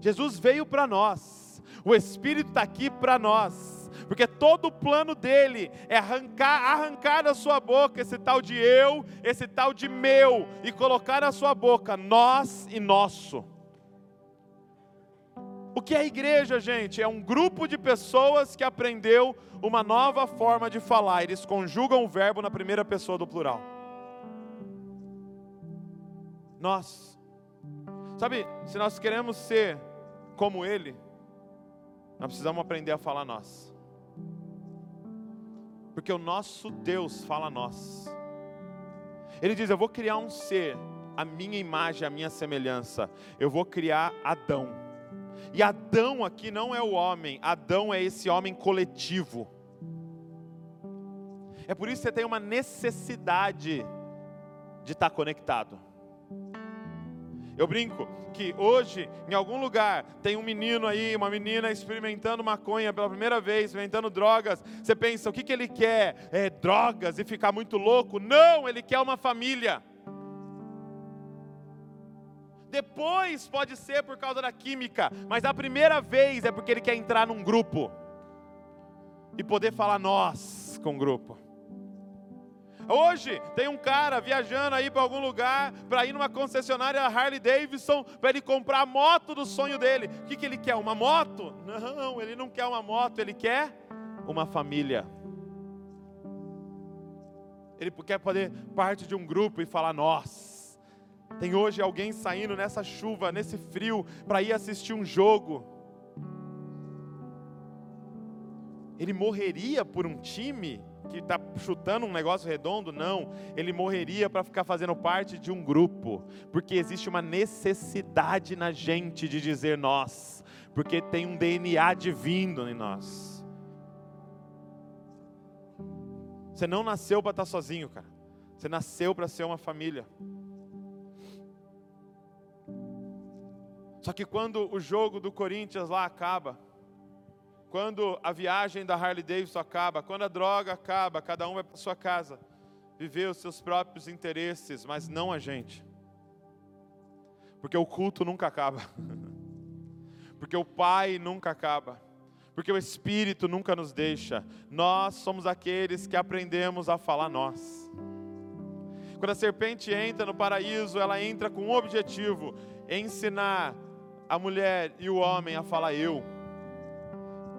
[SPEAKER 1] Jesus veio para nós. O Espírito está aqui para nós. Porque todo o plano dele é arrancar, arrancar da sua boca esse tal de eu, esse tal de meu, e colocar na sua boca nós e nosso. O que é igreja, gente? É um grupo de pessoas que aprendeu uma nova forma de falar. Eles conjugam o verbo na primeira pessoa do plural. Nós. Sabe, se nós queremos ser como Ele, nós precisamos aprender a falar nós. Porque o nosso Deus fala nós. Ele diz: Eu vou criar um ser, a minha imagem, a minha semelhança. Eu vou criar Adão. E Adão aqui não é o homem, Adão é esse homem coletivo. É por isso que você tem uma necessidade de estar conectado. Eu brinco que hoje, em algum lugar, tem um menino aí, uma menina experimentando maconha pela primeira vez, experimentando drogas. Você pensa, o que, que ele quer? É drogas e ficar muito louco? Não, ele quer uma família. Depois pode ser por causa da química, mas a primeira vez é porque ele quer entrar num grupo e poder falar nós com o grupo. Hoje tem um cara viajando aí para algum lugar para ir numa concessionária Harley Davidson para ele comprar a moto do sonho dele. O que, que ele quer? Uma moto? Não, ele não quer uma moto, ele quer uma família. Ele quer poder parte de um grupo e falar: nós. Tem hoje alguém saindo nessa chuva, nesse frio, para ir assistir um jogo. Ele morreria por um time que está chutando um negócio redondo? Não. Ele morreria para ficar fazendo parte de um grupo. Porque existe uma necessidade na gente de dizer nós. Porque tem um DNA divino em nós. Você não nasceu para estar sozinho, cara. Você nasceu para ser uma família. Só que quando o jogo do Corinthians lá acaba, quando a viagem da Harley Davidson acaba, quando a droga acaba, cada um vai para sua casa, viver os seus próprios interesses, mas não a gente. Porque o culto nunca acaba. Porque o Pai nunca acaba. Porque o Espírito nunca nos deixa. Nós somos aqueles que aprendemos a falar nós. Quando a serpente entra no paraíso, ela entra com um objetivo: ensinar a mulher e o homem a falar eu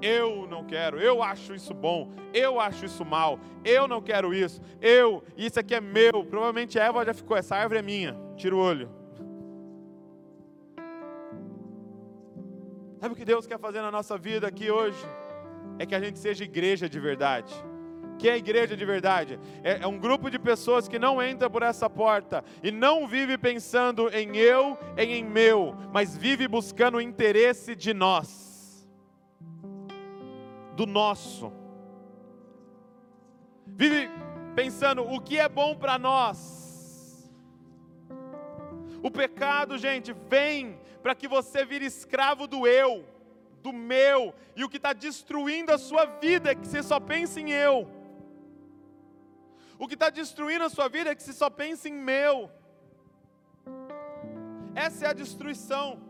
[SPEAKER 1] eu não quero, eu acho isso bom, eu acho isso mal, eu não quero isso, eu, isso aqui é meu. Provavelmente Eva já ficou, essa árvore é minha, tira o olho. Sabe o que Deus quer fazer na nossa vida aqui hoje? É que a gente seja igreja de verdade. Que é a igreja de verdade? É, é um grupo de pessoas que não entra por essa porta e não vive pensando em eu, em, em meu, mas vive buscando o interesse de nós do nosso. Vive pensando o que é bom para nós. O pecado, gente, vem para que você vire escravo do eu, do meu, e o que está destruindo a sua vida é que você só pensa em eu. O que está destruindo a sua vida é que você só pensa em meu. Essa é a destruição.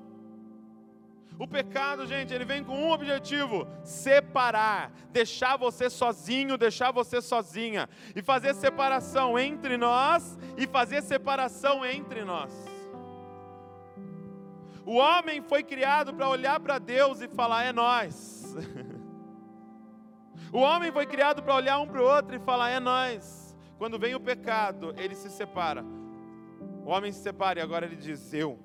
[SPEAKER 1] O pecado, gente, ele vem com um objetivo: separar, deixar você sozinho, deixar você sozinha, e fazer separação entre nós e fazer separação entre nós. O homem foi criado para olhar para Deus e falar: é nós. o homem foi criado para olhar um para o outro e falar: é nós. Quando vem o pecado, ele se separa. O homem se separa e agora ele diz: eu,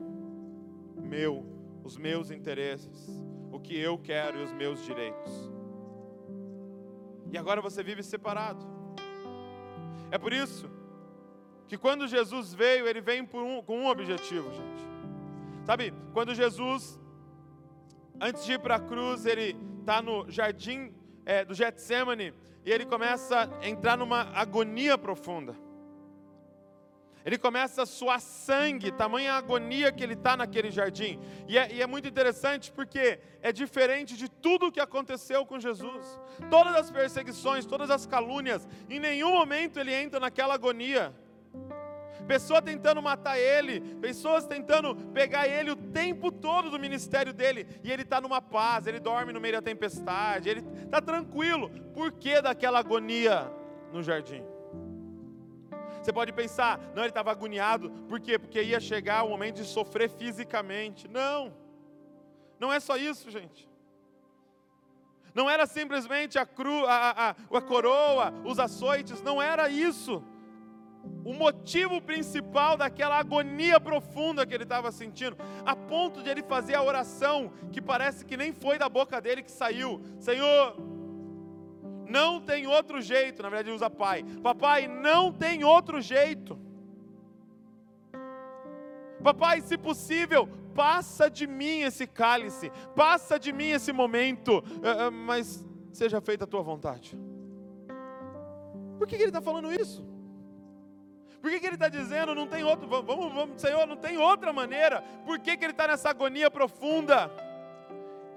[SPEAKER 1] meu os meus interesses, o que eu quero e os meus direitos. E agora você vive separado. É por isso que quando Jesus veio, ele vem um, com um objetivo, gente. Sabe, quando Jesus, antes de ir para a cruz, ele está no jardim é, do Getsemane e ele começa a entrar numa agonia profunda. Ele começa a suar sangue, tamanha agonia que ele está naquele jardim. E é, e é, muito interessante porque é diferente de tudo o que aconteceu com Jesus. Todas as perseguições, todas as calúnias, em nenhum momento ele entra naquela agonia. Pessoa tentando matar ele, pessoas tentando pegar ele o tempo todo do ministério dele, e ele está numa paz, ele dorme no meio da tempestade, ele está tranquilo. Por que daquela agonia no jardim? Você pode pensar, não, ele estava agoniado, por quê? Porque ia chegar o momento de sofrer fisicamente. Não, não é só isso, gente. Não era simplesmente a, a, a, a coroa, os açoites, não era isso. O motivo principal daquela agonia profunda que ele estava sentindo, a ponto de ele fazer a oração que parece que nem foi da boca dele que saiu: Senhor, não tem outro jeito, na verdade ele usa pai. Papai, não tem outro jeito. Papai, se possível, passa de mim esse cálice, passa de mim esse momento, eh, eh, mas seja feita a tua vontade. Por que, ele está falando isso? Por que, ele está dizendo, não tem outro, vamos, vamos, Senhor, não tem outra maneira? Por que, que ele está nessa agonia profunda?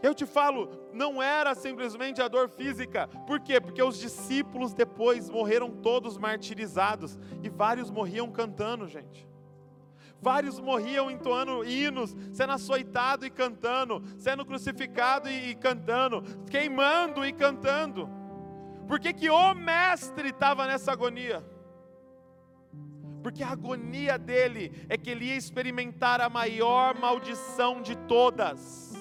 [SPEAKER 1] Eu te falo, não era simplesmente a dor física. Por quê? Porque os discípulos depois morreram todos martirizados e vários morriam cantando, gente. Vários morriam entoando hinos, sendo açoitado e cantando, sendo crucificado e, cantando, queimando e cantando. Por que, que o mestre estava nessa agonia? Porque a agonia dele é que ele ia experimentar a maior maldição de todas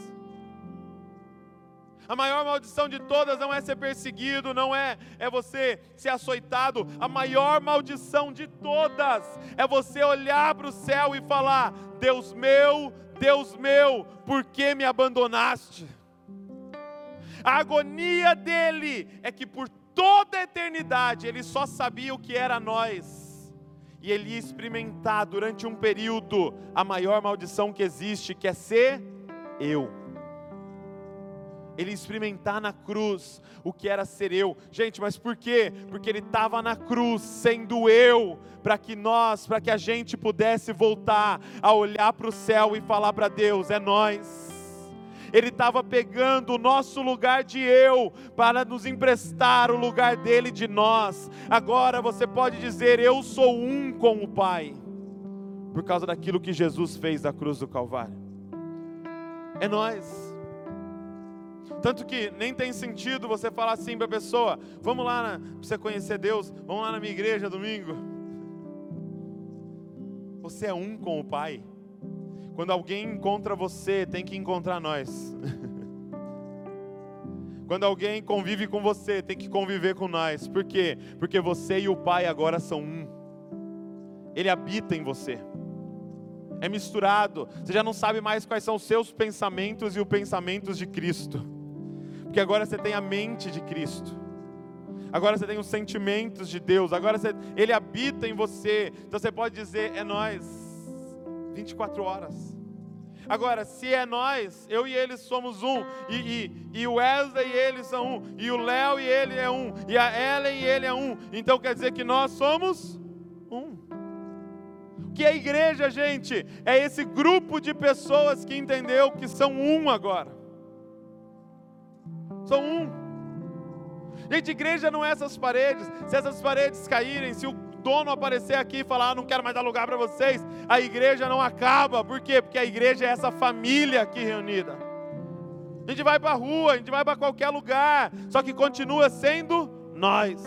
[SPEAKER 1] A maior maldição de todas não é ser perseguido, não é é você ser açoitado. A maior maldição de todas é você olhar para o céu e falar: Deus meu, Deus meu, por que me abandonaste? A agonia dele é que por toda a eternidade ele só sabia o que era nós. E ele ia experimentar durante um período a maior maldição que existe, que é ser eu. Ele experimentar na cruz o que era ser eu. Gente, mas por quê? Porque ele estava na cruz sendo eu, para que nós, para que a gente pudesse voltar a olhar para o céu e falar para Deus: é nós ele estava pegando o nosso lugar de eu para nos emprestar o lugar dele de nós. Agora você pode dizer: Eu sou um com o Pai, por causa daquilo que Jesus fez na cruz do Calvário. É nós. Tanto que nem tem sentido você falar assim para a pessoa: Vamos lá para você conhecer Deus, vamos lá na minha igreja domingo. Você é um com o Pai. Quando alguém encontra você, tem que encontrar nós. Quando alguém convive com você, tem que conviver com nós. Por quê? Porque você e o Pai agora são um. Ele habita em você. É misturado. Você já não sabe mais quais são os seus pensamentos e os pensamentos de Cristo. Porque agora você tem a mente de Cristo. Agora você tem os sentimentos de Deus. Agora você, Ele habita em você. Então você pode dizer: é nós 24 horas. Agora, se é nós, eu e ele somos um, e, e, e o Wesley e ele são um, e o Léo e ele é um, e a Ellen e ele é um, então quer dizer que nós somos um. O que é igreja, gente? É esse grupo de pessoas que entendeu que são um agora. São um. Gente, igreja não é essas paredes. Se essas paredes caírem, se o dono aparecer aqui e falar: ah, não quero mais dar lugar para vocês, a igreja não acaba. Por quê? Porque a igreja é essa família aqui reunida. A gente vai para a rua, a gente vai para qualquer lugar, só que continua sendo nós.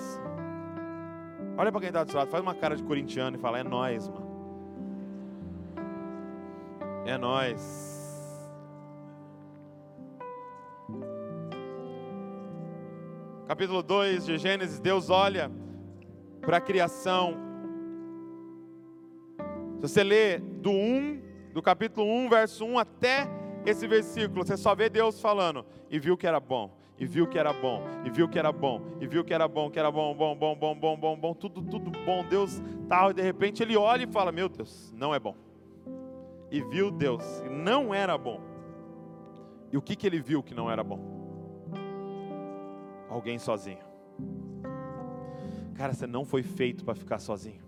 [SPEAKER 1] Olha para quem está do seu lado, faz uma cara de corintiano e fala: é nós, mano. É nós. Capítulo 2 de Gênesis, Deus olha para a criação. Se você ler do 1, do capítulo 1, verso 1 até esse versículo, você só vê Deus falando, e viu que era bom, e viu que era bom, e viu que era bom, e viu que era bom, que era bom, bom, bom, bom, bom, bom, bom, tudo, tudo bom. Deus tal, e de repente ele olha e fala: Meu Deus, não é bom. E viu Deus, não era bom. E o que, que ele viu que não era bom? Alguém sozinho. Cara, você não foi feito para ficar sozinho.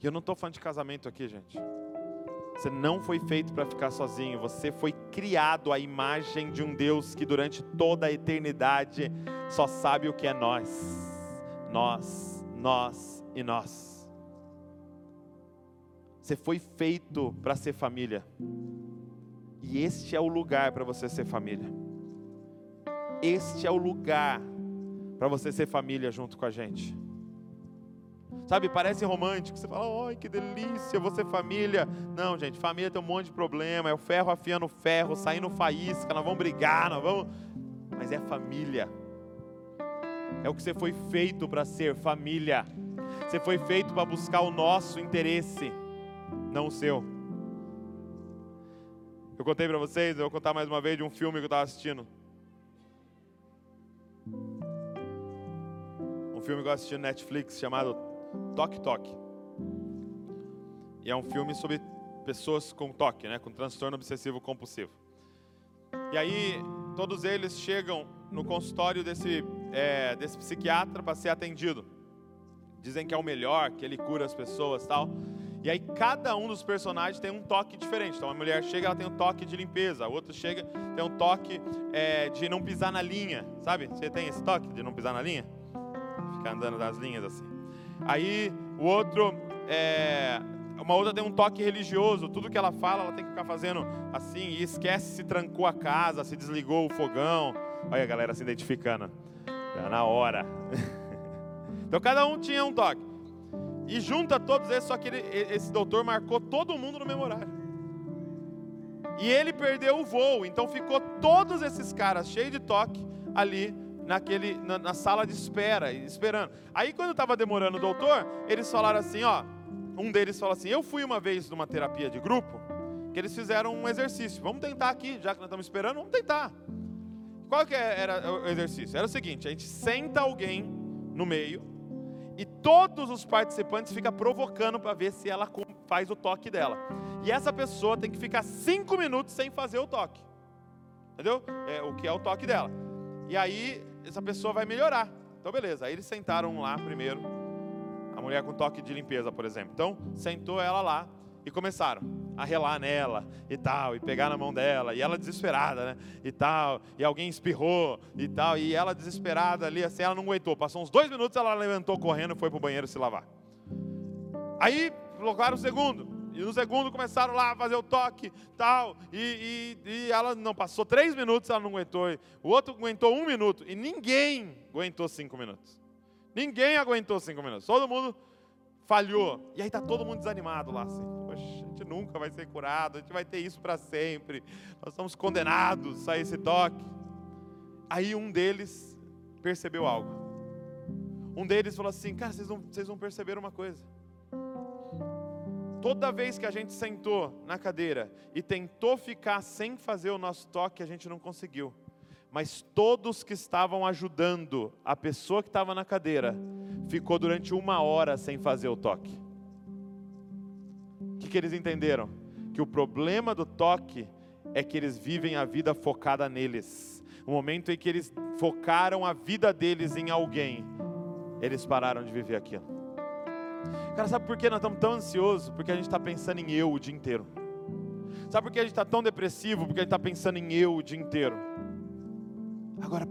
[SPEAKER 1] E eu não estou falando de casamento aqui, gente. Você não foi feito para ficar sozinho. Você foi criado à imagem de um Deus que durante toda a eternidade só sabe o que é nós. Nós, nós e nós. Você foi feito para ser família. E este é o lugar para você ser família. Este é o lugar para você ser família junto com a gente. Sabe, parece romântico. Você fala, ai que delícia, ser família. Não, gente, família tem um monte de problema. É o ferro afiando o ferro, saindo faísca, nós vamos brigar, nós vamos. Mas é família. É o que você foi feito para ser família. Você foi feito para buscar o nosso interesse, não o seu. Eu contei para vocês, eu vou contar mais uma vez de um filme que eu estava assistindo. Filme que eu assisti no Netflix chamado Toque Toque. E é um filme sobre pessoas com toque, né, com transtorno obsessivo compulsivo. E aí todos eles chegam no consultório desse, é, desse psiquiatra para ser atendido. Dizem que é o melhor, que ele cura as pessoas tal. E aí cada um dos personagens tem um toque diferente. Então a mulher chega, ela tem um toque de limpeza. A outra chega, tem um toque é, de não pisar na linha. Sabe? Você tem esse toque de não pisar na linha? Ficar andando nas linhas assim. Aí o outro, é, uma outra tem um toque religioso, tudo que ela fala, ela tem que ficar fazendo assim, e esquece se trancou a casa, se desligou o fogão. Olha a galera se identificando, já na hora. então cada um tinha um toque. E junta todos esses, só que ele, esse doutor marcou todo mundo no memorário. E ele perdeu o voo, então ficou todos esses caras cheios de toque ali naquele, na, na sala de espera, esperando. Aí quando estava demorando o doutor, eles falaram assim, ó, um deles falou assim, eu fui uma vez numa terapia de grupo, que eles fizeram um exercício, vamos tentar aqui, já que nós estamos esperando, vamos tentar. Qual que era o exercício? Era o seguinte, a gente senta alguém no meio, e todos os participantes ficam provocando para ver se ela faz o toque dela. E essa pessoa tem que ficar cinco minutos sem fazer o toque. Entendeu? É, o que é o toque dela. E aí essa pessoa vai melhorar. Então, beleza. Aí eles sentaram lá primeiro. A mulher com toque de limpeza, por exemplo. Então, sentou ela lá e começaram a relar nela e tal, e pegar na mão dela, e ela desesperada, né? E tal, e alguém espirrou e tal, e ela desesperada ali, assim, ela não aguentou. Passou uns dois minutos, ela levantou correndo e foi pro banheiro se lavar. Aí colocaram o segundo. E no segundo começaram lá a fazer o toque, tal, e, e, e, ela não passou três minutos, ela não aguentou. O outro aguentou um minuto, e ninguém aguentou cinco minutos. Ninguém aguentou cinco minutos. Todo mundo falhou. E aí tá todo mundo desanimado lá, assim. Poxa, a gente nunca vai ser curado, a gente vai ter isso para sempre. Nós estamos condenados a esse toque. Aí um deles percebeu algo. Um deles falou assim: Cara, vocês vocês não perceberam uma coisa. Toda vez que a gente sentou na cadeira e tentou ficar sem fazer o nosso toque, a gente não conseguiu. Mas todos que estavam ajudando a pessoa que estava na cadeira, ficou durante uma hora sem fazer o toque. O que, que eles entenderam? Que o problema do toque é que eles vivem a vida focada neles. O momento em que eles focaram a vida deles em alguém, eles pararam de viver aquilo. Cara, sabe por que nós estamos tão ansiosos? Porque a gente está pensando em eu o dia inteiro. Sabe por que a gente está tão depressivo? Porque a gente está pensando em eu o dia inteiro. Agora,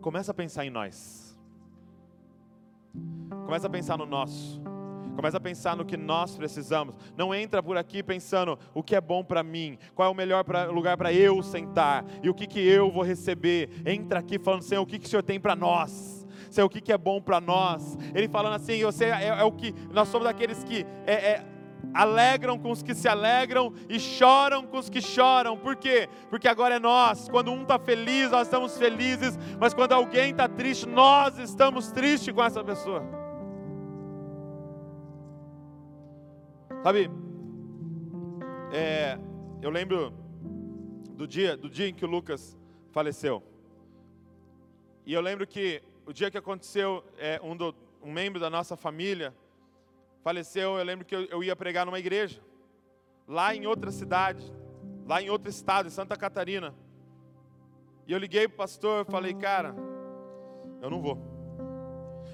[SPEAKER 1] começa a pensar em nós. Começa a pensar no nosso. Começa a pensar no que nós precisamos. Não entra por aqui pensando o que é bom para mim, qual é o melhor pra, lugar para eu sentar e o que, que eu vou receber. Entra aqui falando, Senhor, o que, que o Senhor tem para nós Senhor, o que, que é bom para nós. Ele falando assim, você é, é, o que nós somos daqueles que é, é, alegram com os que se alegram e choram com os que choram. Por quê? Porque agora é nós. Quando um está feliz, nós estamos felizes, mas quando alguém está triste, nós estamos tristes com essa pessoa. Sabe? É, eu lembro do dia, do dia em que o Lucas faleceu. E eu lembro que o dia que aconteceu, é, um, do, um membro da nossa família faleceu. Eu lembro que eu, eu ia pregar numa igreja, lá em outra cidade, lá em outro estado, em Santa Catarina. E eu liguei para o pastor falei, cara, eu não vou.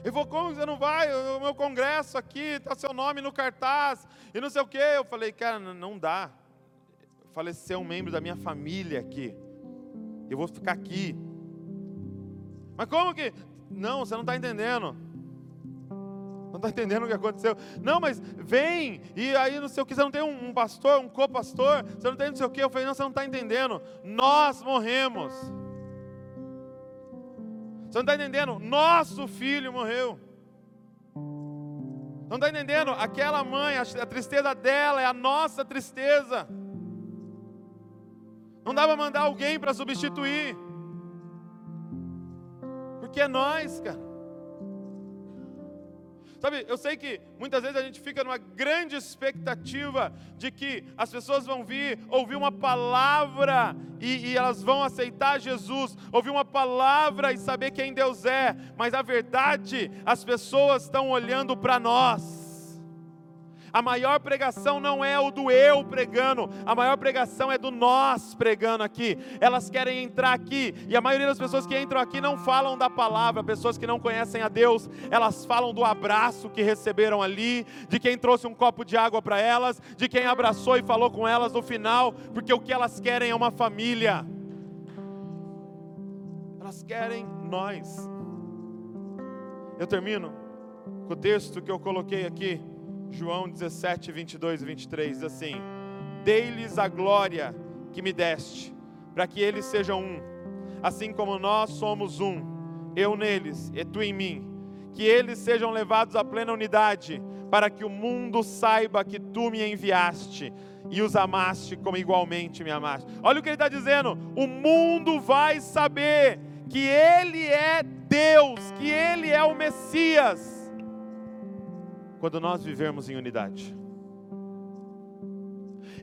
[SPEAKER 1] Ele falou, como você não vai? O meu congresso aqui, está seu nome no cartaz, e não sei o quê. Eu falei, cara, não dá. Faleceu um membro da minha família aqui. Eu vou ficar aqui. Mas como que? Não, você não está entendendo. Não está entendendo o que aconteceu. Não, mas vem, e aí não sei o que, você não tem um, pastor, um co-pastor, você não tem não sei o que. Eu falei, não, você não está entendendo. Nós morremos. Você não está entendendo? Nosso filho morreu. Não está entendendo? Aquela mãe, a tristeza dela é a nossa tristeza. Não dá para mandar alguém para substituir porque é nós, cara. Sabe, eu sei que muitas vezes a gente fica numa grande expectativa de que as pessoas vão vir, ouvir uma palavra e, e, elas vão aceitar Jesus, ouvir uma palavra e saber quem Deus é, mas a verdade, as pessoas estão olhando para nós. A maior pregação não é o do eu pregando, a maior pregação é do nós pregando aqui. Elas querem entrar aqui, e a maioria das pessoas que entram aqui não falam da palavra, pessoas que não conhecem a Deus, elas falam do abraço que receberam ali, de quem trouxe um copo de água para elas, de quem abraçou e falou com elas no final, porque o que elas querem é uma família. Elas querem nós. Eu termino com o texto que eu coloquei aqui João 17, 22 e 23 diz assim: Dei-lhes a glória que me deste, para que eles sejam um, assim como nós somos um, eu neles e tu em mim, que eles sejam levados à plena unidade, para que o mundo saiba que tu me enviaste e os amaste como igualmente me amaste. Olha o que ele está dizendo: o mundo vai saber que Ele é Deus, que Ele é o Messias, quando nós vivermos em unidade.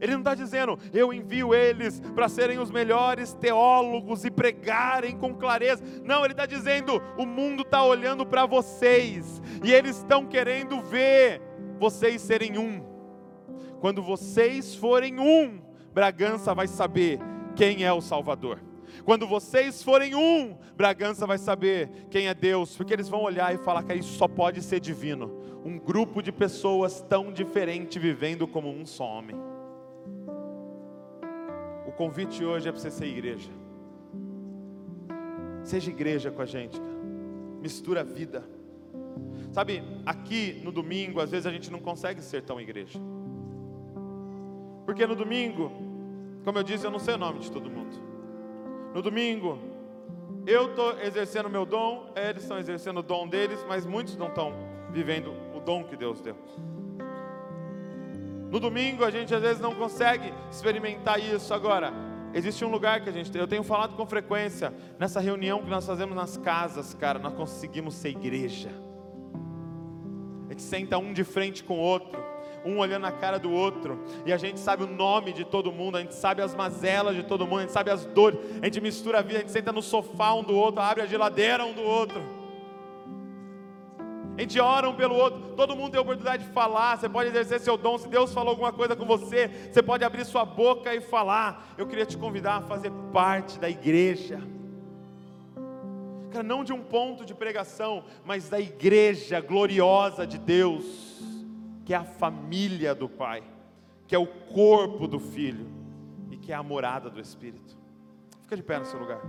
[SPEAKER 1] Ele não está dizendo, eu envio eles para serem os melhores teólogos e pregarem com clareza. Não, ele está dizendo, o mundo está olhando para vocês e eles estão querendo ver vocês serem um. Quando vocês forem um, Bragança vai saber quem é o Salvador. Quando vocês forem um, Bragança vai saber quem é Deus, porque eles vão olhar e falar que isso só pode ser divino. Um grupo de pessoas tão diferente vivendo como um só homem. O convite hoje é para você ser igreja. Seja igreja com a gente, cara. mistura a vida. Sabe, aqui no domingo, às vezes a gente não consegue ser tão igreja. Porque no domingo, como eu disse, eu não sei o nome de todo mundo. No domingo, eu estou exercendo meu dom, eles estão exercendo o dom deles, mas muitos não estão vivendo o dom que Deus deu. No domingo a gente às vezes não consegue experimentar isso. Agora, existe um lugar que a gente tem. Eu tenho falado com frequência, nessa reunião que nós fazemos nas casas, cara, nós conseguimos ser igreja. A gente senta um de frente com o outro um olhando na cara do outro, e a gente sabe o nome de todo mundo, a gente sabe as mazelas de todo mundo, a gente sabe as dores, a gente mistura a vida, a gente senta no sofá um do outro, abre a geladeira um do outro. A gente ora um pelo outro, todo mundo tem a oportunidade de falar, você pode exercer seu dom, se Deus falou alguma coisa com você, você pode abrir sua boca e falar. Eu queria te convidar a fazer parte da igreja. Cara, não de um ponto de pregação, mas da igreja gloriosa de Deus que é a família do Pai, que é o corpo do Filho e que é a morada do Espírito. Fica de pé no seu lugar.